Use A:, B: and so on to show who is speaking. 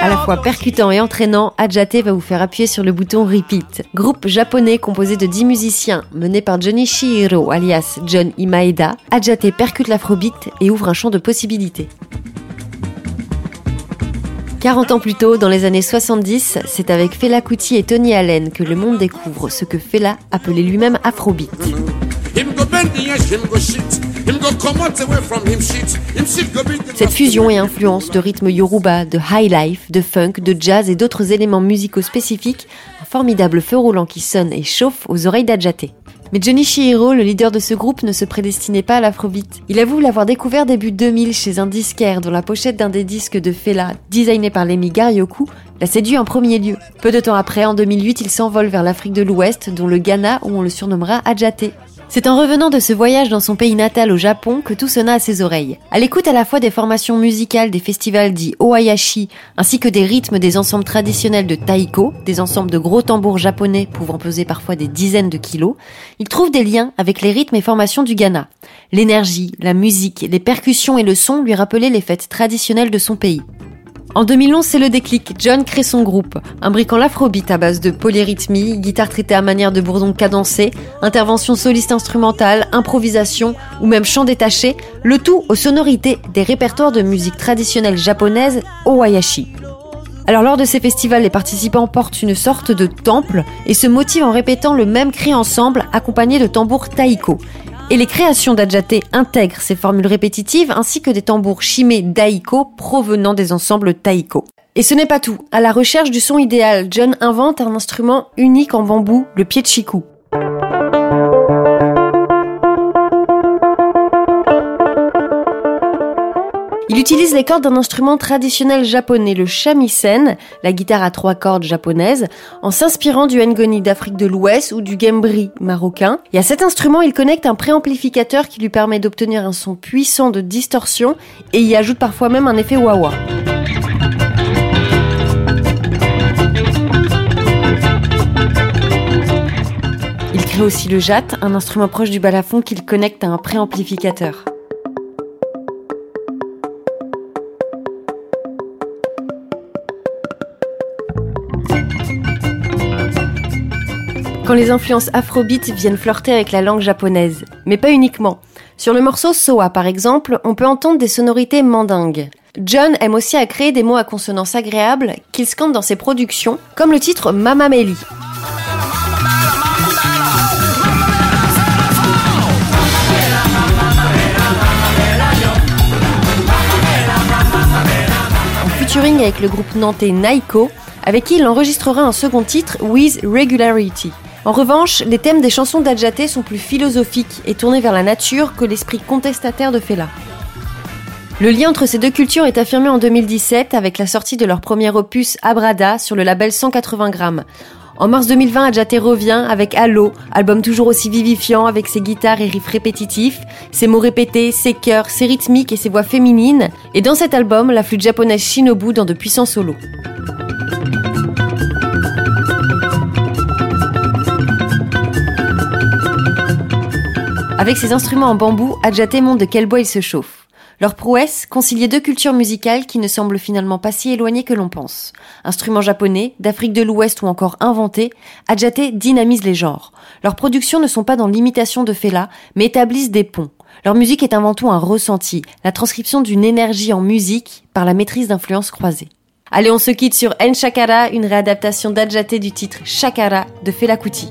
A: À la fois percutant et entraînant, Adjate va vous faire appuyer sur le bouton Repeat. Groupe japonais composé de 10 musiciens, mené par Johnny Shihiro alias John Imaeda, Adjate percute l'afrobeat et ouvre un champ de possibilités. 40 ans plus tôt, dans les années 70, c'est avec Fela Kuti et Tony Allen que le monde découvre ce que Fela appelait lui-même Afrobeat. Cette fusion et influence de rythmes yoruba, de high life, de funk, de jazz et d'autres éléments musicaux spécifiques, un formidable feu roulant qui sonne et chauffe aux oreilles d'Adjaté. Mais Johnny Shihiro, le leader de ce groupe, ne se prédestinait pas à l'afrobeat. Il avoue l'avoir découvert début 2000 chez un disquaire dont la pochette d'un des disques de Fela, designé par Lemmy Garyoku, l'a séduit en premier lieu. Peu de temps après, en 2008, il s'envole vers l'Afrique de l'Ouest, dont le Ghana, où on le surnommera Adjaté. C'est en revenant de ce voyage dans son pays natal au Japon que tout sonna à ses oreilles. À l'écoute à la fois des formations musicales des festivals dits Ohayashi, ainsi que des rythmes des ensembles traditionnels de taiko, des ensembles de gros tambours japonais pouvant peser parfois des dizaines de kilos, il trouve des liens avec les rythmes et formations du Ghana. L'énergie, la musique, les percussions et le son lui rappelaient les fêtes traditionnelles de son pays. En 2011, c'est le déclic. John crée son groupe, imbriquant l'afrobeat à base de polyrythmie, guitare traitée à manière de bourdon cadencé, intervention soliste instrumentale, improvisation ou même chant détaché, le tout aux sonorités des répertoires de musique traditionnelle japonaise Owayashi. Alors lors de ces festivals, les participants portent une sorte de temple et se motivent en répétant le même cri ensemble accompagné de tambours taiko. Et les créations d'Adjate intègrent ces formules répétitives ainsi que des tambours shimé daiko provenant des ensembles taiko. Et ce n'est pas tout. À la recherche du son idéal, John invente un instrument unique en bambou, le pied de. Il utilise les cordes d'un instrument traditionnel japonais, le shamisen, la guitare à trois cordes japonaise, en s'inspirant du ngoni d'Afrique de l'Ouest ou du gembri marocain. Et à cet instrument, il connecte un préamplificateur qui lui permet d'obtenir un son puissant de distorsion et y ajoute parfois même un effet wah-wah. Il crée aussi le jat, un instrument proche du balafon qu'il connecte à un préamplificateur. Quand les influences afrobeat viennent flirter avec la langue japonaise. Mais pas uniquement. Sur le morceau Soa, par exemple, on peut entendre des sonorités mandingues. John aime aussi à créer des mots à consonance agréable qu'il scande dans ses productions, comme le titre Mama Meli. En featuring avec le groupe nantais Naiko, avec qui il enregistrera un second titre, With Regularity. En revanche, les thèmes des chansons d'Adjaté sont plus philosophiques et tournés vers la nature que l'esprit contestataire de Fela. Le lien entre ces deux cultures est affirmé en 2017 avec la sortie de leur premier opus Abrada sur le label 180 grammes. En mars 2020, Adjaté revient avec Halo, album toujours aussi vivifiant avec ses guitares et riffs répétitifs, ses mots répétés, ses chœurs, ses rythmiques et ses voix féminines. Et dans cet album, la flûte japonaise Shinobu dans de puissants solos. Avec ses instruments en bambou, Adjaté montre de quel bois il se chauffe. Leur prouesse, concilier deux cultures musicales qui ne semblent finalement pas si éloignées que l'on pense. Instruments japonais, d'Afrique de l'Ouest ou encore inventés, Adjaté dynamise les genres. Leurs productions ne sont pas dans l'imitation de Fela, mais établissent des ponts. Leur musique est avant tout un ressenti, la transcription d'une énergie en musique par la maîtrise d'influences croisées. Allez, on se quitte sur En Shakara, une réadaptation d'Adjaté du titre Shakara de Fela Kuti.